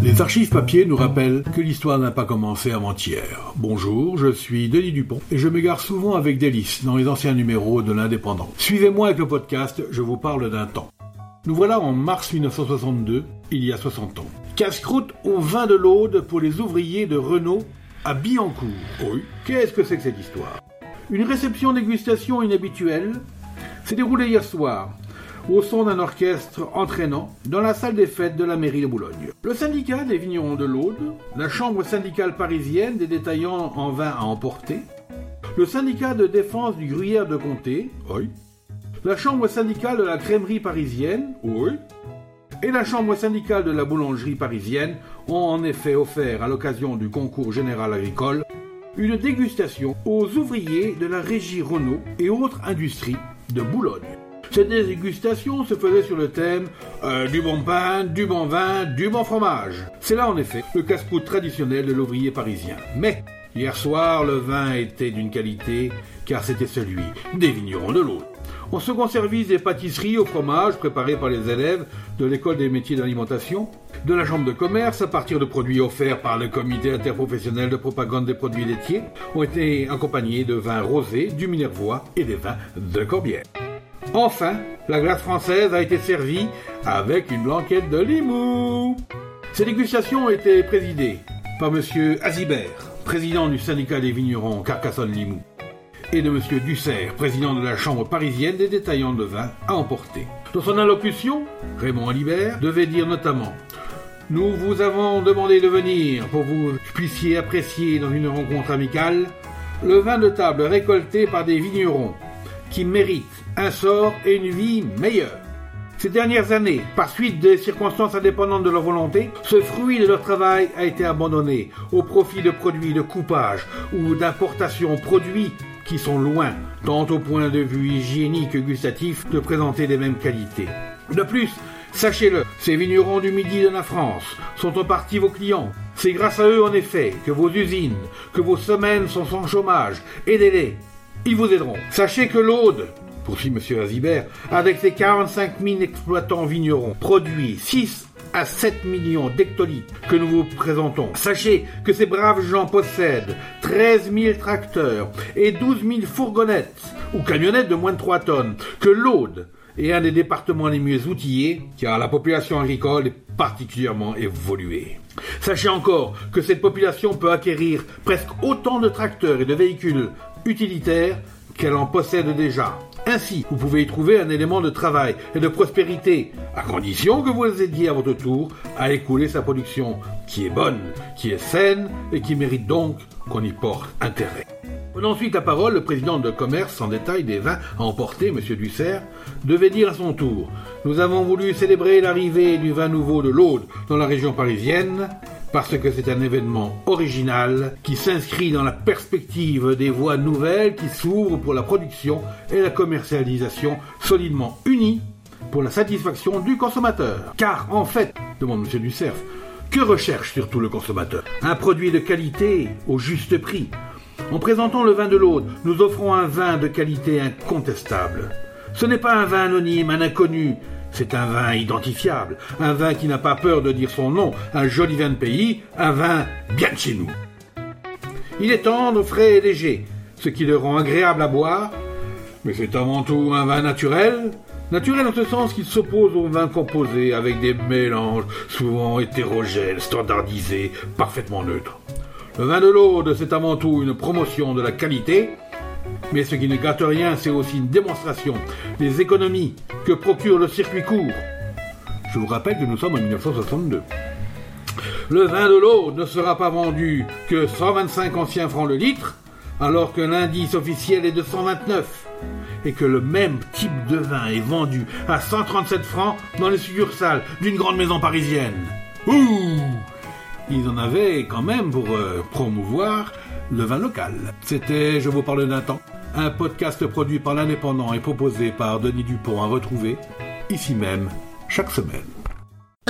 Les archives papier nous rappellent que l'histoire n'a pas commencé avant-hier. Bonjour, je suis Denis Dupont et je m'égare souvent avec délice dans les anciens numéros de l'Indépendant. Suivez-moi avec le podcast, je vous parle d'un temps. Nous voilà en mars 1962, il y a 60 ans. Casse-croûte au vin de l'Aude pour les ouvriers de Renault à Billancourt. Oui, qu'est-ce que c'est que cette histoire? Une réception dégustation inhabituelle s'est déroulée hier soir au son d'un orchestre entraînant dans la salle des fêtes de la mairie de Boulogne. Le syndicat des vignerons de l'Aude, la chambre syndicale parisienne des détaillants en vin à emporter, le syndicat de défense du gruyère de comté, la chambre syndicale de la crèmerie parisienne, et la chambre syndicale de la boulangerie parisienne ont en effet offert à l'occasion du concours général agricole une dégustation aux ouvriers de la régie Renault et autres industries de Boulogne. Cette dégustation se faisait sur le thème euh, du bon pain, du bon vin, du bon fromage. C'est là en effet le casse-croûte traditionnel de l'ouvrier parisien. Mais hier soir, le vin était d'une qualité car c'était celui des vignerons de l'eau. En second service, des pâtisseries au fromage préparées par les élèves de l'école des métiers d'alimentation, de la chambre de commerce à partir de produits offerts par le comité interprofessionnel de propagande des produits laitiers, ont été accompagnés de vins rosés, du minervois et des vins de Corbière. Enfin, la glace française a été servie avec une blanquette de Limoux. Ces dégustations ont été présidées par M. Azibert, président du syndicat des vignerons Carcassonne-Limoux, et de M. Dussert, président de la Chambre parisienne des détaillants de vin à emporter. Dans son allocution, Raymond Alibert devait dire notamment Nous vous avons demandé de venir pour que vous puissiez apprécier dans une rencontre amicale le vin de table récolté par des vignerons qui méritent un sort et une vie meilleurs. Ces dernières années, par suite des circonstances indépendantes de leur volonté, ce fruit de leur travail a été abandonné au profit de produits de coupage ou d'importation produits qui sont loin, tant au point de vue hygiénique que gustatif, de présenter les mêmes qualités. De plus, sachez-le, ces vignerons du midi de la France sont en partie vos clients. C'est grâce à eux, en effet, que vos usines, que vos semaines sont sans chômage. Aidez-les, ils vous aideront. Sachez que l'Aude, poursuit M. Azibert, avec ses 45 000 exploitants vignerons, produit 6 à 7 millions d'hectolitres que nous vous présentons. Sachez que ces braves gens possèdent 13 000 tracteurs et 12 000 fourgonnettes ou camionnettes de moins de 3 tonnes, que l'Aude est un des départements les mieux outillés, car la population agricole est particulièrement évoluée. Sachez encore que cette population peut acquérir presque autant de tracteurs et de véhicules utilitaires qu'elle en possède déjà. Ainsi, vous pouvez y trouver un élément de travail et de prospérité, à condition que vous aidiez à votre tour à écouler sa production, qui est bonne, qui est saine et qui mérite donc qu'on y porte intérêt. Prenant ensuite la parole, le président de commerce en détail des vins à emporter, M. Dussert, devait dire à son tour Nous avons voulu célébrer l'arrivée du vin nouveau de l'Aude dans la région parisienne, parce que c'est un événement original qui s'inscrit dans la perspective des voies nouvelles qui s'ouvrent pour la production et la commercialisation solidement unies pour la satisfaction du consommateur. Car en fait, demande M. Ducerf, que recherche surtout le consommateur? Un produit de qualité au juste prix. En présentant le vin de l'Aude, nous offrons un vin de qualité incontestable. Ce n'est pas un vin anonyme, un inconnu, c'est un vin identifiable, un vin qui n'a pas peur de dire son nom, un joli vin de pays, un vin bien de chez nous. Il est tendre, frais et léger, ce qui le rend agréable à boire, mais c'est avant tout un vin naturel, naturel en ce sens qu'il s'oppose au vin composé avec des mélanges souvent hétérogènes, standardisés, parfaitement neutres. Le vin de l'Aude, c'est avant tout une promotion de la qualité, mais ce qui ne gâte rien, c'est aussi une démonstration des économies que procure le circuit court. Je vous rappelle que nous sommes en 1962. Le vin de l'eau ne sera pas vendu que 125 anciens francs le litre, alors que l'indice officiel est de 129, et que le même type de vin est vendu à 137 francs dans les succursales d'une grande maison parisienne. Ouh Ils en avaient quand même pour euh, promouvoir le vin local. C'était Je vous parle d'un temps, un podcast produit par l'Indépendant et proposé par Denis Dupont à retrouver ici même chaque semaine.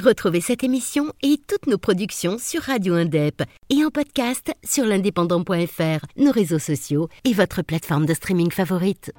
Retrouvez cette émission et toutes nos productions sur Radio Indep et en podcast sur l'indépendant.fr, nos réseaux sociaux et votre plateforme de streaming favorite.